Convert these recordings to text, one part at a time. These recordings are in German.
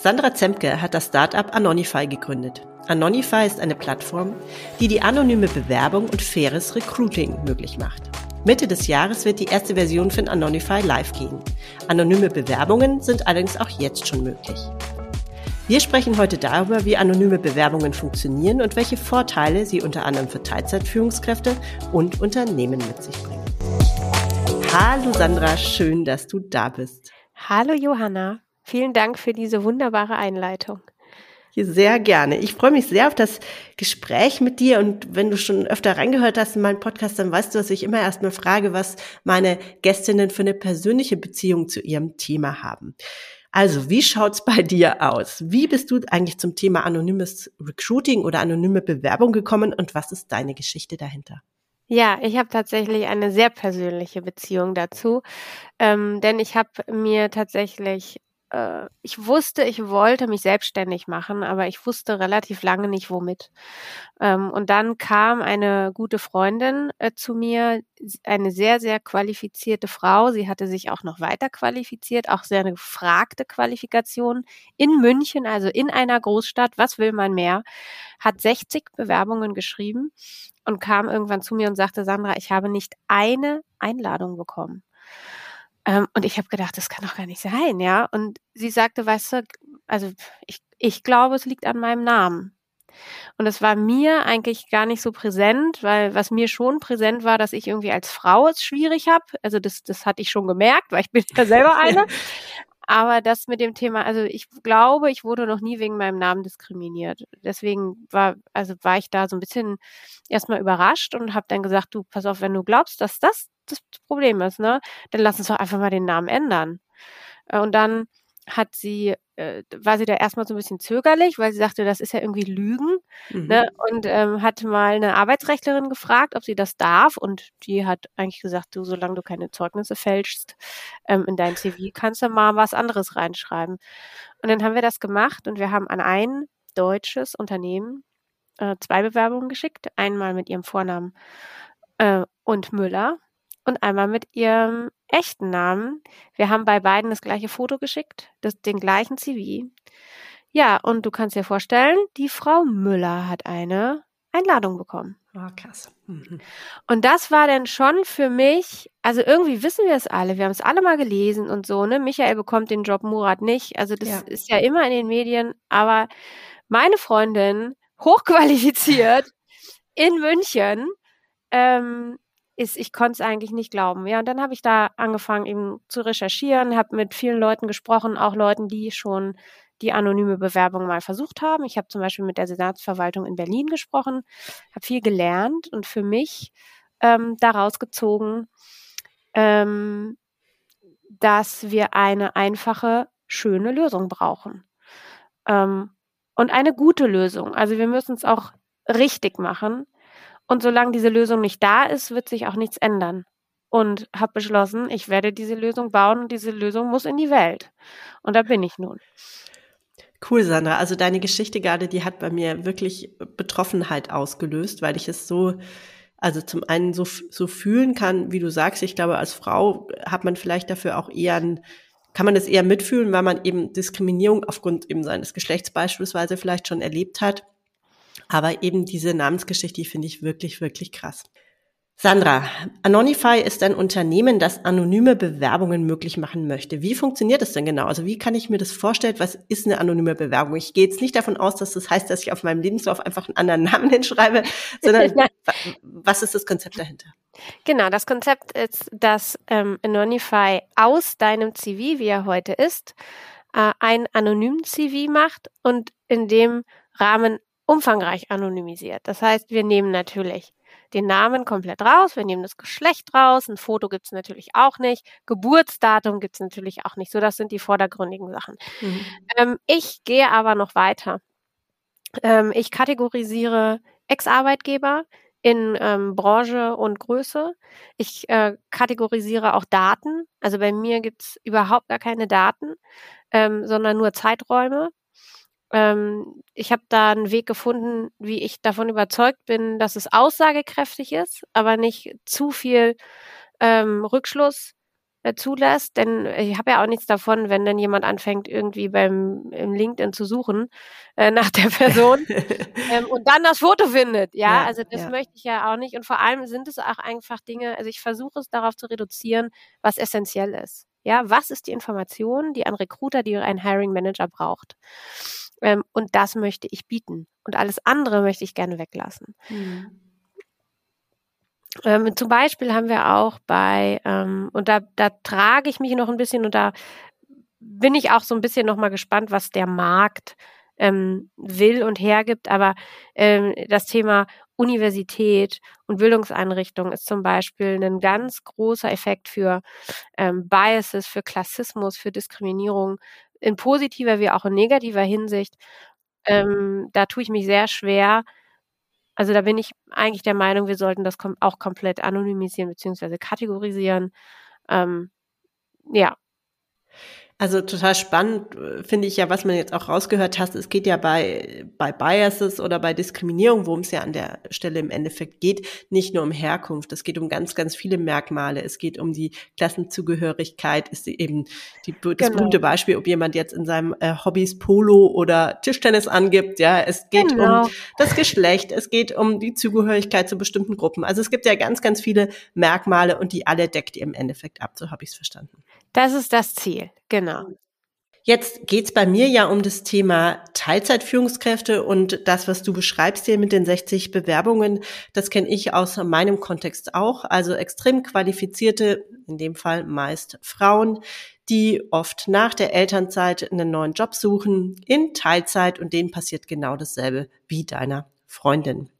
Sandra Zemke hat das Startup Anonify gegründet. Anonify ist eine Plattform, die die anonyme Bewerbung und faires Recruiting möglich macht. Mitte des Jahres wird die erste Version von Anonify live gehen. Anonyme Bewerbungen sind allerdings auch jetzt schon möglich. Wir sprechen heute darüber, wie anonyme Bewerbungen funktionieren und welche Vorteile sie unter anderem für Teilzeitführungskräfte und Unternehmen mit sich bringen. Hallo Sandra, schön, dass du da bist. Hallo Johanna, vielen Dank für diese wunderbare Einleitung. Sehr gerne. Ich freue mich sehr auf das Gespräch mit dir und wenn du schon öfter reingehört hast in meinen Podcast, dann weißt du, dass ich immer erstmal frage, was meine Gästinnen für eine persönliche Beziehung zu ihrem Thema haben. Also, wie schaut's bei dir aus? Wie bist du eigentlich zum Thema anonymes Recruiting oder anonyme Bewerbung gekommen und was ist deine Geschichte dahinter? Ja, ich habe tatsächlich eine sehr persönliche Beziehung dazu, ähm, denn ich habe mir tatsächlich äh, ich wusste, ich wollte mich selbstständig machen, aber ich wusste relativ lange nicht womit. Ähm, und dann kam eine gute Freundin äh, zu mir, eine sehr, sehr qualifizierte Frau. Sie hatte sich auch noch weiter qualifiziert, auch sehr eine gefragte Qualifikation in München, also in einer Großstadt. Was will man mehr? Hat 60 Bewerbungen geschrieben und kam irgendwann zu mir und sagte, Sandra, ich habe nicht eine Einladung bekommen. Ähm, und ich habe gedacht, das kann doch gar nicht sein, ja. Und sie sagte, weißt du, also ich, ich glaube, es liegt an meinem Namen. Und das war mir eigentlich gar nicht so präsent, weil was mir schon präsent war, dass ich irgendwie als Frau es schwierig habe. Also das, das hatte ich schon gemerkt, weil ich bin ja selber eine. Aber das mit dem Thema, also ich glaube, ich wurde noch nie wegen meinem Namen diskriminiert. Deswegen war, also war ich da so ein bisschen erstmal überrascht und habe dann gesagt, du, pass auf, wenn du glaubst, dass das das Problem ist, ne? Dann lass uns doch einfach mal den Namen ändern. Äh, und dann hat sie, äh, war sie da erstmal so ein bisschen zögerlich, weil sie sagte, das ist ja irgendwie Lügen. Mhm. Ne? Und ähm, hat mal eine Arbeitsrechtlerin gefragt, ob sie das darf. Und die hat eigentlich gesagt, du, solange du keine Zeugnisse fälschst, ähm, in dein CV kannst du mal was anderes reinschreiben. Und dann haben wir das gemacht und wir haben an ein deutsches Unternehmen äh, zwei Bewerbungen geschickt. Einmal mit ihrem Vornamen äh, und Müller und einmal mit ihrem echten Namen. Wir haben bei beiden das gleiche Foto geschickt, das, den gleichen CV. Ja, und du kannst dir vorstellen, die Frau Müller hat eine Einladung bekommen. Oh, krass. Mhm. Und das war dann schon für mich, also irgendwie wissen wir es alle, wir haben es alle mal gelesen und so, ne? Michael bekommt den Job, Murat nicht. Also das ja. ist ja immer in den Medien, aber meine Freundin, hochqualifiziert in München, ähm, ist, ich konnte es eigentlich nicht glauben. Ja, und dann habe ich da angefangen eben zu recherchieren, habe mit vielen Leuten gesprochen, auch Leuten, die schon die anonyme Bewerbung mal versucht haben. Ich habe zum Beispiel mit der Senatsverwaltung in Berlin gesprochen, habe viel gelernt und für mich ähm, daraus gezogen, ähm, dass wir eine einfache, schöne Lösung brauchen. Ähm, und eine gute Lösung. Also wir müssen es auch richtig machen. Und solange diese Lösung nicht da ist, wird sich auch nichts ändern. Und habe beschlossen, ich werde diese Lösung bauen und diese Lösung muss in die Welt. Und da bin ich nun. Cool, Sandra. Also deine Geschichte gerade, die hat bei mir wirklich Betroffenheit ausgelöst, weil ich es so, also zum einen so, so fühlen kann, wie du sagst. Ich glaube, als Frau hat man vielleicht dafür auch eher ein, kann man das eher mitfühlen, weil man eben Diskriminierung aufgrund eben seines Geschlechts beispielsweise vielleicht schon erlebt hat. Aber eben diese Namensgeschichte, die finde ich wirklich, wirklich krass. Sandra, Anonify ist ein Unternehmen, das anonyme Bewerbungen möglich machen möchte. Wie funktioniert das denn genau? Also wie kann ich mir das vorstellen? Was ist eine anonyme Bewerbung? Ich gehe jetzt nicht davon aus, dass das heißt, dass ich auf meinem Lebenslauf einfach einen anderen Namen hinschreibe, sondern was ist das Konzept dahinter? Genau, das Konzept ist, dass ähm, Anonify aus deinem CV, wie er heute ist, äh, ein anonymen CV macht und in dem Rahmen umfangreich anonymisiert. Das heißt, wir nehmen natürlich den Namen komplett raus, wir nehmen das Geschlecht raus, ein Foto gibt's natürlich auch nicht, Geburtsdatum gibt's natürlich auch nicht. So, das sind die vordergründigen Sachen. Mhm. Ähm, ich gehe aber noch weiter. Ähm, ich kategorisiere Ex-Arbeitgeber in ähm, Branche und Größe. Ich äh, kategorisiere auch Daten. Also bei mir gibt's überhaupt gar keine Daten, ähm, sondern nur Zeiträume ähm, ich habe da einen Weg gefunden, wie ich davon überzeugt bin, dass es aussagekräftig ist, aber nicht zu viel ähm, Rückschluss äh, zulässt, denn ich habe ja auch nichts davon, wenn dann jemand anfängt, irgendwie beim im LinkedIn zu suchen äh, nach der Person ähm, und dann das Foto findet. Ja, ja also das ja. möchte ich ja auch nicht. Und vor allem sind es auch einfach Dinge, also ich versuche es darauf zu reduzieren, was essentiell ist. Ja, was ist die Information, die ein Recruiter, die ein Hiring Manager braucht? Ähm, und das möchte ich bieten. Und alles andere möchte ich gerne weglassen. Mhm. Ähm, zum Beispiel haben wir auch bei, ähm, und da, da trage ich mich noch ein bisschen und da bin ich auch so ein bisschen nochmal gespannt, was der Markt ähm, will und hergibt. Aber ähm, das Thema Universität und Bildungseinrichtungen ist zum Beispiel ein ganz großer Effekt für ähm, Biases, für Klassismus, für Diskriminierung in positiver wie auch in negativer Hinsicht. Ähm, da tue ich mich sehr schwer, also da bin ich eigentlich der Meinung, wir sollten das kom auch komplett anonymisieren bzw. kategorisieren. Ähm, ja, also total spannend äh, finde ich ja, was man jetzt auch rausgehört hast. Es geht ja bei, bei Biases oder bei Diskriminierung, worum es ja an der Stelle im Endeffekt geht, nicht nur um Herkunft. Es geht um ganz, ganz viele Merkmale. Es geht um die Klassenzugehörigkeit. Ist eben die, das genau. berühmte Beispiel, ob jemand jetzt in seinem äh, Hobbys Polo oder Tischtennis angibt. Ja, es geht genau. um das Geschlecht. Es geht um die Zugehörigkeit zu bestimmten Gruppen. Also es gibt ja ganz, ganz viele Merkmale und die alle deckt ihr im Endeffekt ab. So habe ich es verstanden. Das ist das Ziel, genau. Jetzt geht's bei mir ja um das Thema Teilzeitführungskräfte und das, was du beschreibst hier mit den 60 Bewerbungen, das kenne ich aus meinem Kontext auch. Also extrem qualifizierte, in dem Fall meist Frauen, die oft nach der Elternzeit einen neuen Job suchen, in Teilzeit und denen passiert genau dasselbe wie deiner Freundin.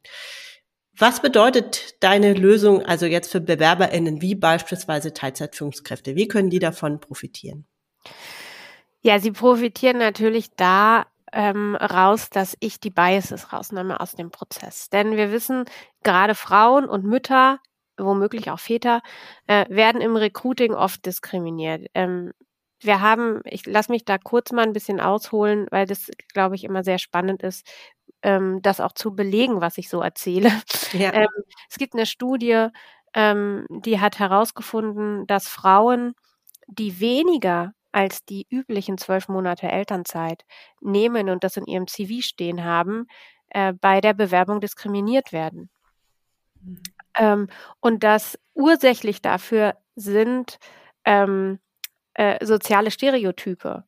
Was bedeutet deine Lösung also jetzt für BewerberInnen wie beispielsweise Teilzeitführungskräfte? Wie können die davon profitieren? Ja, sie profitieren natürlich da ähm, raus, dass ich die Biases rausnehme aus dem Prozess. Denn wir wissen, gerade Frauen und Mütter, womöglich auch Väter, äh, werden im Recruiting oft diskriminiert. Ähm, wir haben, ich lasse mich da kurz mal ein bisschen ausholen, weil das, glaube ich, immer sehr spannend ist, ähm, das auch zu belegen, was ich so erzähle. Ja. Ähm, es gibt eine Studie, ähm, die hat herausgefunden, dass Frauen, die weniger als die üblichen zwölf Monate Elternzeit nehmen und das in ihrem CV stehen haben, äh, bei der Bewerbung diskriminiert werden. Mhm. Ähm, und dass ursächlich dafür sind ähm, äh, soziale Stereotype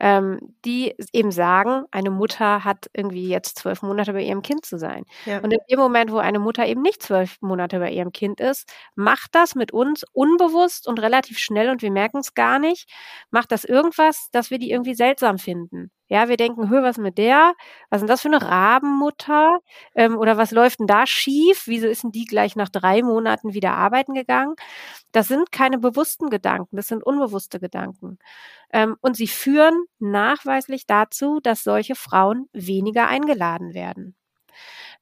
ähm, die eben sagen, eine Mutter hat irgendwie jetzt zwölf Monate bei ihrem Kind zu sein. Ja. Und in dem Moment, wo eine Mutter eben nicht zwölf Monate bei ihrem Kind ist, macht das mit uns unbewusst und relativ schnell und wir merken es gar nicht, macht das irgendwas, dass wir die irgendwie seltsam finden. Ja, wir denken, hör, was mit der? Was ist denn das für eine Rabenmutter? Ähm, oder was läuft denn da schief? Wieso ist denn die gleich nach drei Monaten wieder arbeiten gegangen? Das sind keine bewussten Gedanken, das sind unbewusste Gedanken. Ähm, und sie führen nachweislich dazu, dass solche Frauen weniger eingeladen werden.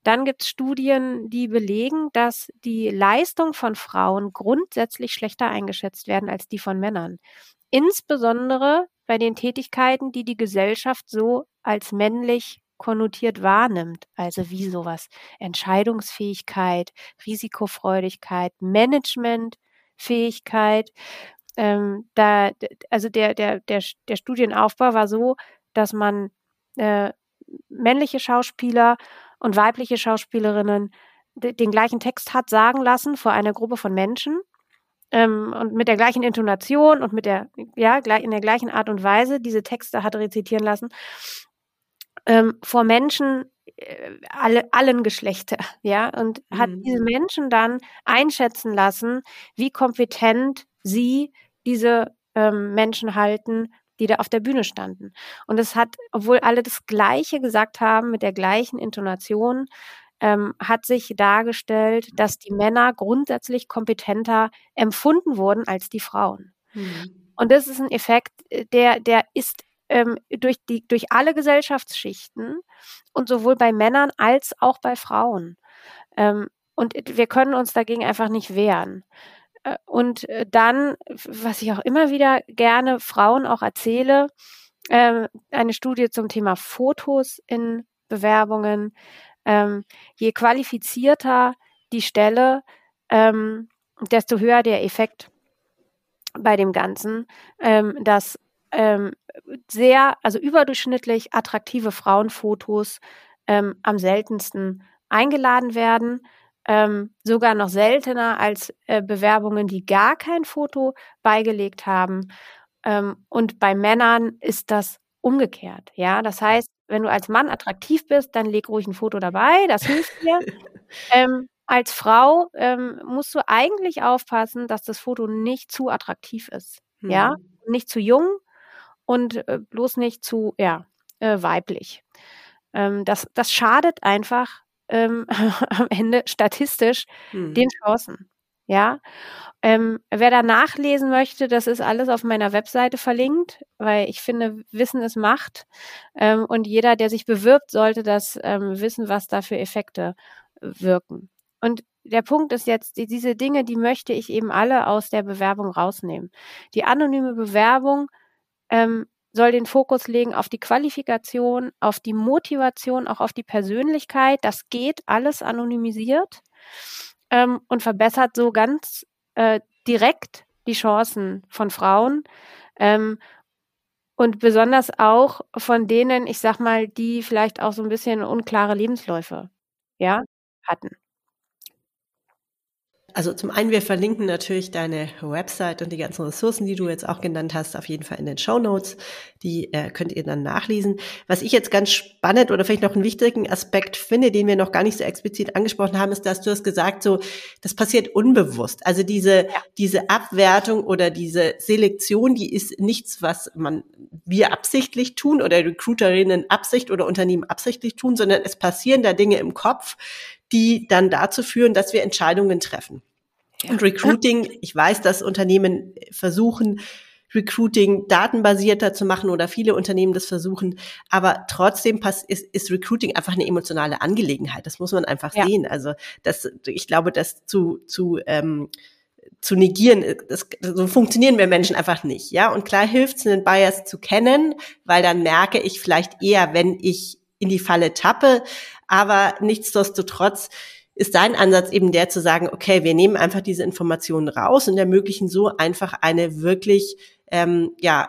Dann gibt es Studien, die belegen, dass die Leistung von Frauen grundsätzlich schlechter eingeschätzt werden als die von Männern. Insbesondere bei den Tätigkeiten, die die Gesellschaft so als männlich konnotiert wahrnimmt, also wie sowas Entscheidungsfähigkeit, Risikofreudigkeit, Managementfähigkeit. Ähm, da, also der, der, der, der Studienaufbau war so, dass man äh, männliche Schauspieler und weibliche Schauspielerinnen den gleichen Text hat sagen lassen vor einer Gruppe von Menschen ähm, und mit der gleichen Intonation und mit der, ja, in der gleichen Art und Weise diese Texte hat rezitieren lassen, ähm, vor Menschen äh, alle, allen Geschlechter, ja, und mhm. hat diese Menschen dann einschätzen lassen, wie kompetent sie diese ähm, Menschen halten, die da auf der Bühne standen. Und es hat, obwohl alle das Gleiche gesagt haben, mit der gleichen Intonation, ähm, hat sich dargestellt, dass die Männer grundsätzlich kompetenter empfunden wurden als die Frauen. Mhm. Und das ist ein Effekt, äh, der, der ist ähm, durch, die, durch alle Gesellschaftsschichten und sowohl bei Männern als auch bei Frauen. Ähm, und wir können uns dagegen einfach nicht wehren. Äh, und äh, dann, was ich auch immer wieder gerne Frauen auch erzähle, äh, eine Studie zum Thema Fotos in Bewerbungen, ähm, je qualifizierter die Stelle, ähm, desto höher der Effekt. bei dem Ganzen, ähm, dass ähm, sehr, also überdurchschnittlich attraktive Frauenfotos ähm, am seltensten eingeladen werden. Ähm, sogar noch seltener als äh, Bewerbungen, die gar kein Foto beigelegt haben. Ähm, und bei Männern ist das umgekehrt. Ja, das heißt, wenn du als Mann attraktiv bist, dann leg ruhig ein Foto dabei, das hilft dir. ähm, als Frau ähm, musst du eigentlich aufpassen, dass das Foto nicht zu attraktiv ist. Hm. Ja, nicht zu jung und äh, bloß nicht zu, ja, äh, weiblich. Ähm, das, das schadet einfach ähm, am Ende statistisch hm. den Chancen. Ja, ähm, wer da nachlesen möchte, das ist alles auf meiner Webseite verlinkt, weil ich finde, Wissen ist Macht. Ähm, und jeder, der sich bewirbt, sollte das ähm, wissen, was da für Effekte wirken. Und der Punkt ist jetzt, diese Dinge, die möchte ich eben alle aus der Bewerbung rausnehmen. Die anonyme Bewerbung ähm, soll den Fokus legen auf die Qualifikation, auf die Motivation, auch auf die Persönlichkeit. Das geht alles anonymisiert ähm, und verbessert so ganz äh, direkt die Chancen von Frauen ähm, und besonders auch von denen, ich sag mal, die vielleicht auch so ein bisschen unklare Lebensläufe ja, hatten. Also zum einen, wir verlinken natürlich deine Website und die ganzen Ressourcen, die du jetzt auch genannt hast, auf jeden Fall in den Show Notes. Die äh, könnt ihr dann nachlesen. Was ich jetzt ganz spannend oder vielleicht noch einen wichtigen Aspekt finde, den wir noch gar nicht so explizit angesprochen haben, ist, dass du hast gesagt, so das passiert unbewusst. Also diese ja. diese Abwertung oder diese Selektion, die ist nichts, was man wir absichtlich tun oder Recruiterinnen Absicht oder Unternehmen absichtlich tun, sondern es passieren da Dinge im Kopf, die dann dazu führen, dass wir Entscheidungen treffen. Ja. Und Recruiting, ich weiß, dass Unternehmen versuchen, Recruiting datenbasierter zu machen oder viele Unternehmen das versuchen. Aber trotzdem ist, ist Recruiting einfach eine emotionale Angelegenheit. Das muss man einfach ja. sehen. Also das, ich glaube, das zu, zu, ähm, zu negieren, das, so funktionieren wir Menschen einfach nicht. Ja, und klar hilft es, einen Bias zu kennen, weil dann merke ich vielleicht eher, wenn ich in die Falle tappe. Aber nichtsdestotrotz ist dein Ansatz eben der zu sagen, okay, wir nehmen einfach diese Informationen raus und ermöglichen so einfach eine wirklich ähm, ja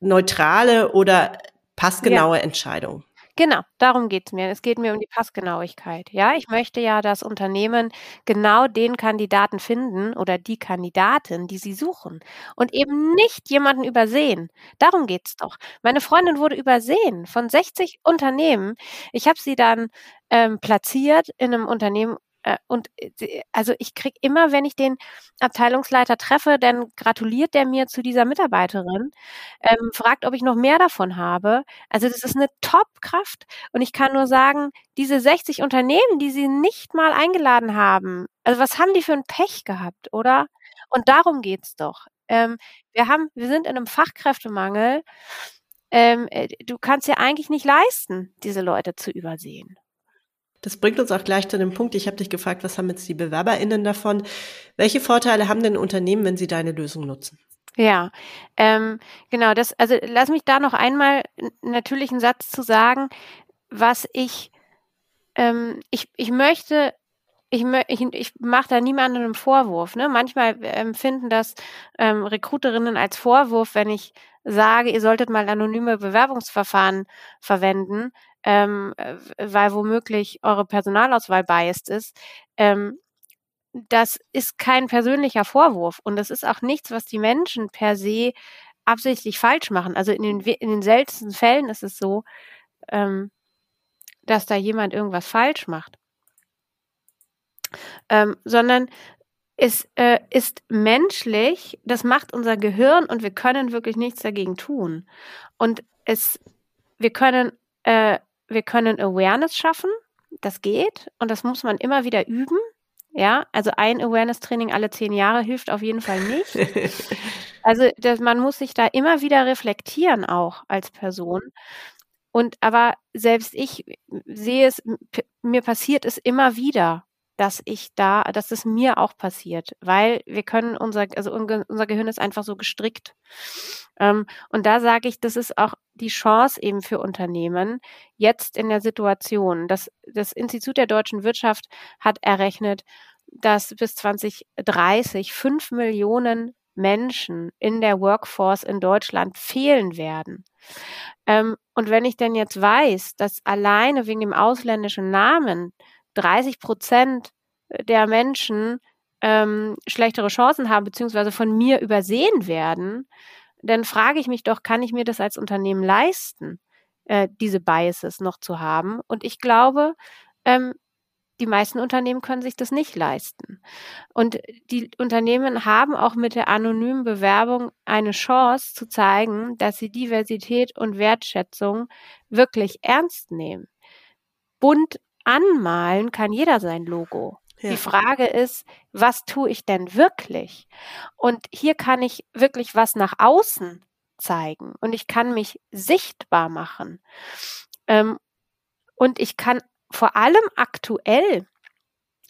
neutrale oder passgenaue ja. Entscheidung. Genau, darum geht's mir. Es geht mir um die Passgenauigkeit. Ja, ich möchte ja, dass Unternehmen genau den Kandidaten finden oder die Kandidatin, die sie suchen und eben nicht jemanden übersehen. Darum geht's doch. Meine Freundin wurde übersehen von 60 Unternehmen. Ich habe sie dann ähm, platziert in einem Unternehmen äh, und äh, also ich krieg immer, wenn ich den Abteilungsleiter treffe, dann gratuliert der mir zu dieser Mitarbeiterin, ähm, fragt, ob ich noch mehr davon habe. Also das ist eine Top-Kraft. Und ich kann nur sagen, diese 60 Unternehmen, die sie nicht mal eingeladen haben, also was haben die für ein Pech gehabt, oder? Und darum geht's doch. Ähm, wir haben, wir sind in einem Fachkräftemangel. Ähm, äh, du kannst ja eigentlich nicht leisten, diese Leute zu übersehen. Das bringt uns auch gleich zu dem Punkt, ich habe dich gefragt, was haben jetzt die BewerberInnen davon? Welche Vorteile haben denn Unternehmen, wenn sie deine Lösung nutzen? Ja, ähm, genau, das, also lass mich da noch einmal natürlich einen Satz zu sagen, was ich, ähm, ich, ich möchte ich, ich, ich mache da niemandem einen Vorwurf. Ne? Manchmal empfinden das ähm, Recruiterinnen als Vorwurf, wenn ich sage, ihr solltet mal anonyme Bewerbungsverfahren verwenden ähm, weil womöglich eure Personalauswahl biased ist, ähm, das ist kein persönlicher Vorwurf und das ist auch nichts, was die Menschen per se absichtlich falsch machen. Also in den, in den seltensten Fällen ist es so, ähm, dass da jemand irgendwas falsch macht. Ähm, sondern es äh, ist menschlich, das macht unser Gehirn und wir können wirklich nichts dagegen tun. Und es, wir können äh, wir können Awareness schaffen. Das geht und das muss man immer wieder üben. Ja, also ein Awareness-Training alle zehn Jahre hilft auf jeden Fall nicht. Also das, man muss sich da immer wieder reflektieren auch als Person. Und aber selbst ich sehe es, mir passiert es immer wieder dass ich da, dass es mir auch passiert, weil wir können unser, also unser Gehirn ist einfach so gestrickt. Ähm, und da sage ich, das ist auch die Chance eben für Unternehmen jetzt in der Situation. Das, das Institut der deutschen Wirtschaft hat errechnet, dass bis 2030 fünf Millionen Menschen in der Workforce in Deutschland fehlen werden. Ähm, und wenn ich denn jetzt weiß, dass alleine wegen dem ausländischen Namen 30 Prozent der Menschen ähm, schlechtere Chancen haben, beziehungsweise von mir übersehen werden, dann frage ich mich doch, kann ich mir das als Unternehmen leisten, äh, diese Biases noch zu haben? Und ich glaube, ähm, die meisten Unternehmen können sich das nicht leisten. Und die Unternehmen haben auch mit der anonymen Bewerbung eine Chance zu zeigen, dass sie Diversität und Wertschätzung wirklich ernst nehmen. Bunt anmalen kann jeder sein Logo. Ja. Die Frage ist, was tue ich denn wirklich? Und hier kann ich wirklich was nach außen zeigen und ich kann mich sichtbar machen. Ähm, und ich kann vor allem aktuell,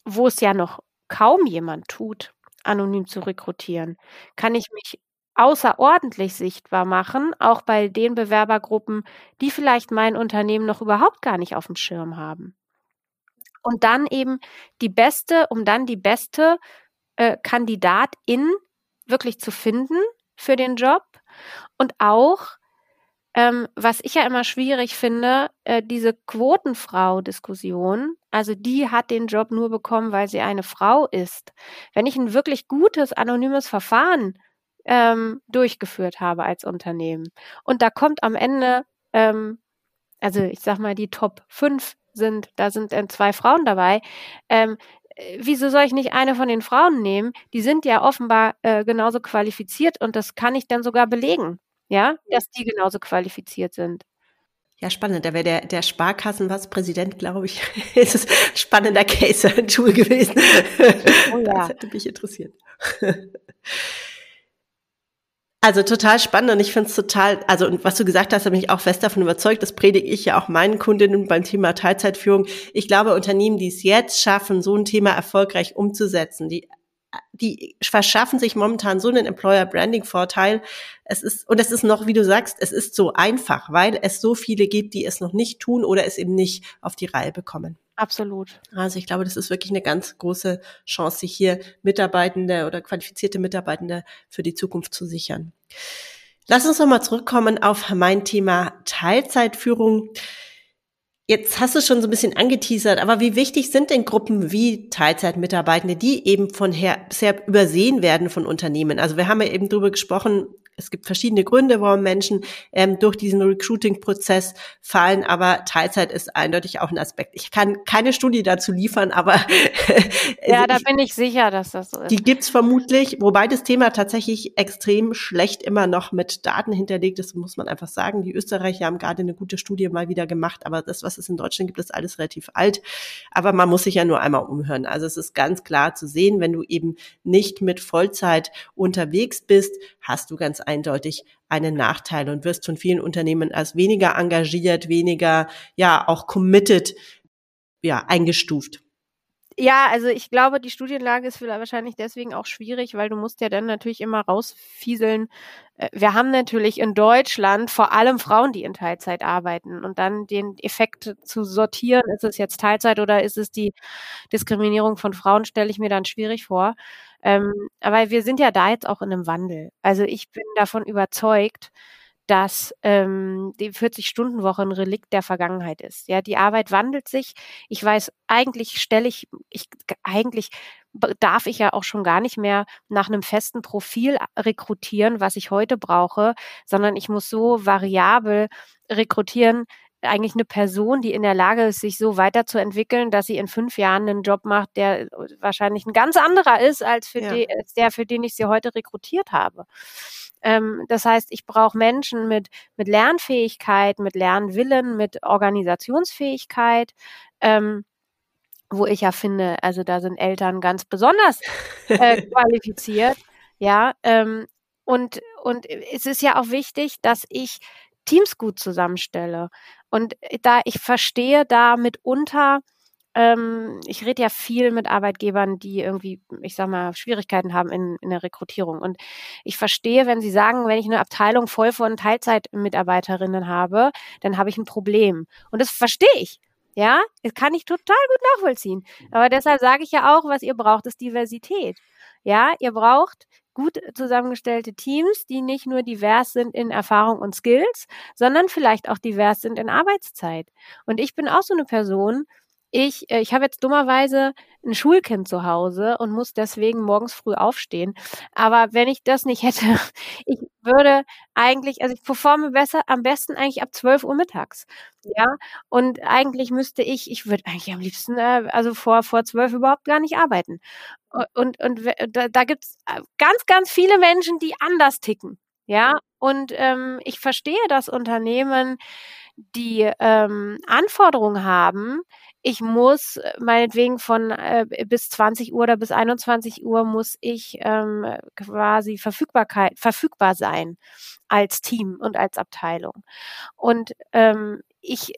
wo es ja noch kaum jemand tut, anonym zu rekrutieren, kann ich mich außerordentlich sichtbar machen, auch bei den Bewerbergruppen, die vielleicht mein Unternehmen noch überhaupt gar nicht auf dem Schirm haben. Und dann eben die beste, um dann die beste äh, Kandidatin wirklich zu finden für den Job und auch ähm, was ich ja immer schwierig finde, äh, diese Quotenfrau-Diskussion, also die hat den Job nur bekommen, weil sie eine Frau ist. Wenn ich ein wirklich gutes, anonymes Verfahren ähm, durchgeführt habe als Unternehmen und da kommt am Ende, ähm, also ich sag mal, die Top 5 sind, da sind äh, zwei Frauen dabei, ähm, äh, wieso soll ich nicht eine von den Frauen nehmen? Die sind ja offenbar äh, genauso qualifiziert und das kann ich dann sogar belegen ja, dass die genauso qualifiziert sind. Ja, spannend. Da wäre der, der Sparkassen, was Präsident, glaube ich, ist es spannender Case Tool gewesen. Oh ja. Das hätte mich interessiert. Also total spannend und ich finde es total, also und was du gesagt hast, bin ich auch fest davon überzeugt, das predige ich ja auch meinen Kundinnen beim Thema Teilzeitführung. Ich glaube, Unternehmen, die es jetzt schaffen, so ein Thema erfolgreich umzusetzen, die die verschaffen sich momentan so einen Employer Branding Vorteil. Es ist, und es ist noch, wie du sagst, es ist so einfach, weil es so viele gibt, die es noch nicht tun oder es eben nicht auf die Reihe bekommen. Absolut. Also ich glaube, das ist wirklich eine ganz große Chance, sich hier Mitarbeitende oder qualifizierte Mitarbeitende für die Zukunft zu sichern. Lass uns nochmal zurückkommen auf mein Thema Teilzeitführung. Jetzt hast du schon so ein bisschen angeteasert, aber wie wichtig sind denn Gruppen wie Teilzeitmitarbeitende, die eben von her bisher übersehen werden von Unternehmen? Also wir haben ja eben drüber gesprochen, es gibt verschiedene Gründe, warum Menschen ähm, durch diesen Recruiting-Prozess fallen, aber Teilzeit ist eindeutig auch ein Aspekt. Ich kann keine Studie dazu liefern, aber ja, da ich, bin ich sicher, dass das so ist. Die gibt's vermutlich, wobei das Thema tatsächlich extrem schlecht immer noch mit Daten hinterlegt ist, muss man einfach sagen. Die Österreicher haben gerade eine gute Studie mal wieder gemacht, aber das, was es in Deutschland gibt, ist alles relativ alt. Aber man muss sich ja nur einmal umhören. Also es ist ganz klar zu sehen, wenn du eben nicht mit Vollzeit unterwegs bist, hast du ganz eindeutig einen Nachteil und wirst von vielen Unternehmen als weniger engagiert, weniger, ja, auch committed, ja, eingestuft. Ja, also ich glaube, die Studienlage ist wahrscheinlich deswegen auch schwierig, weil du musst ja dann natürlich immer rausfieseln. Äh, wir haben natürlich in Deutschland vor allem Frauen, die in Teilzeit arbeiten und dann den Effekt zu sortieren, ist es jetzt Teilzeit oder ist es die Diskriminierung von Frauen, stelle ich mir dann schwierig vor. Ähm, aber wir sind ja da jetzt auch in einem Wandel. Also ich bin davon überzeugt, dass ähm, die 40-Stunden-Woche ein Relikt der Vergangenheit ist. Ja, die Arbeit wandelt sich. Ich weiß, eigentlich stelle ich, ich, eigentlich darf ich ja auch schon gar nicht mehr nach einem festen Profil rekrutieren, was ich heute brauche, sondern ich muss so variabel rekrutieren, eigentlich eine Person, die in der Lage ist, sich so weiterzuentwickeln, dass sie in fünf Jahren einen Job macht, der wahrscheinlich ein ganz anderer ist, als, für ja. die, als der, für den ich sie heute rekrutiert habe. Ähm, das heißt, ich brauche Menschen mit, mit Lernfähigkeit, mit Lernwillen, mit Organisationsfähigkeit. Ähm, wo ich ja finde, also da sind Eltern ganz besonders äh, qualifiziert, ja. Ähm, und und es ist ja auch wichtig, dass ich Teams gut zusammenstelle. Und da ich verstehe da mitunter ähm, ich rede ja viel mit Arbeitgebern, die irgendwie, ich sag mal, Schwierigkeiten haben in, in der Rekrutierung. Und ich verstehe, wenn sie sagen, wenn ich eine Abteilung voll von Teilzeitmitarbeiterinnen habe, dann habe ich ein Problem. Und das verstehe ich. Ja, das kann ich total gut nachvollziehen. Aber deshalb sage ich ja auch, was ihr braucht, ist Diversität. Ja, ihr braucht gut zusammengestellte Teams, die nicht nur divers sind in Erfahrung und Skills, sondern vielleicht auch divers sind in Arbeitszeit. Und ich bin auch so eine Person, ich, äh, ich habe jetzt dummerweise ein Schulkind zu Hause und muss deswegen morgens früh aufstehen. Aber wenn ich das nicht hätte, ich würde eigentlich, also ich performe besser, am besten eigentlich ab 12 Uhr mittags. Ja, und eigentlich müsste ich, ich würde eigentlich am liebsten, äh, also vor, vor 12 überhaupt gar nicht arbeiten. Und, und da, da gibt es äh, ganz, ganz viele Menschen, die anders ticken. Ja, und ähm, ich verstehe, dass Unternehmen die ähm, Anforderungen haben, ich muss äh, meinetwegen von äh, bis 20 Uhr oder bis 21 Uhr muss ich ähm, quasi Verfügbarkeit verfügbar sein als Team und als Abteilung. Und ähm, ich,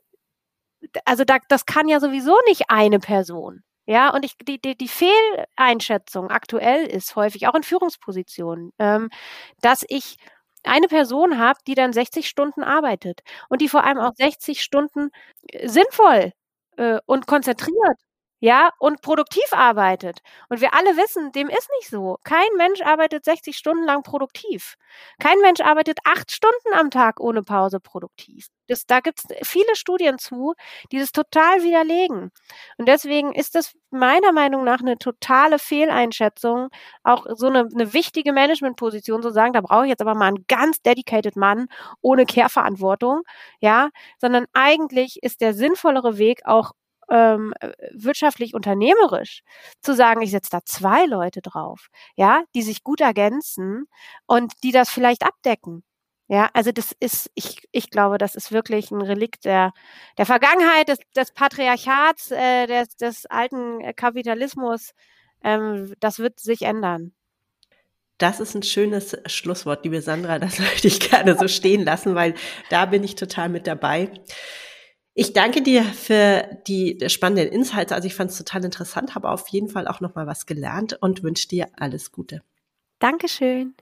also da, das kann ja sowieso nicht eine Person. Ja, und ich, die, die, die Fehleinschätzung aktuell ist häufig auch in Führungspositionen, ähm, dass ich eine Person habe, die dann 60 Stunden arbeitet und die vor allem auch 60 Stunden äh, sinnvoll äh, und konzentriert, ja, und produktiv arbeitet. Und wir alle wissen, dem ist nicht so. Kein Mensch arbeitet 60 Stunden lang produktiv. Kein Mensch arbeitet acht Stunden am Tag ohne Pause produktiv. Das, da gibt es viele Studien zu, die das total widerlegen. Und deswegen ist das meiner Meinung nach eine totale Fehleinschätzung, auch so eine, eine wichtige Managementposition zu sagen, da brauche ich jetzt aber mal einen ganz dedicated Mann ohne Kehrverantwortung, ja, sondern eigentlich ist der sinnvollere Weg auch ähm, wirtschaftlich unternehmerisch zu sagen, ich setze da zwei Leute drauf, ja, die sich gut ergänzen und die das vielleicht abdecken. Ja, also das ist, ich, ich glaube, das ist wirklich ein Relikt der, der Vergangenheit, des, des Patriarchats, äh, des, des alten Kapitalismus. Ähm, das wird sich ändern. Das ist ein schönes Schlusswort, liebe Sandra. Das möchte ich gerne so stehen lassen, weil da bin ich total mit dabei. Ich danke dir für die spannenden Insights. Also ich fand es total interessant, habe auf jeden Fall auch noch mal was gelernt und wünsche dir alles Gute. Dankeschön.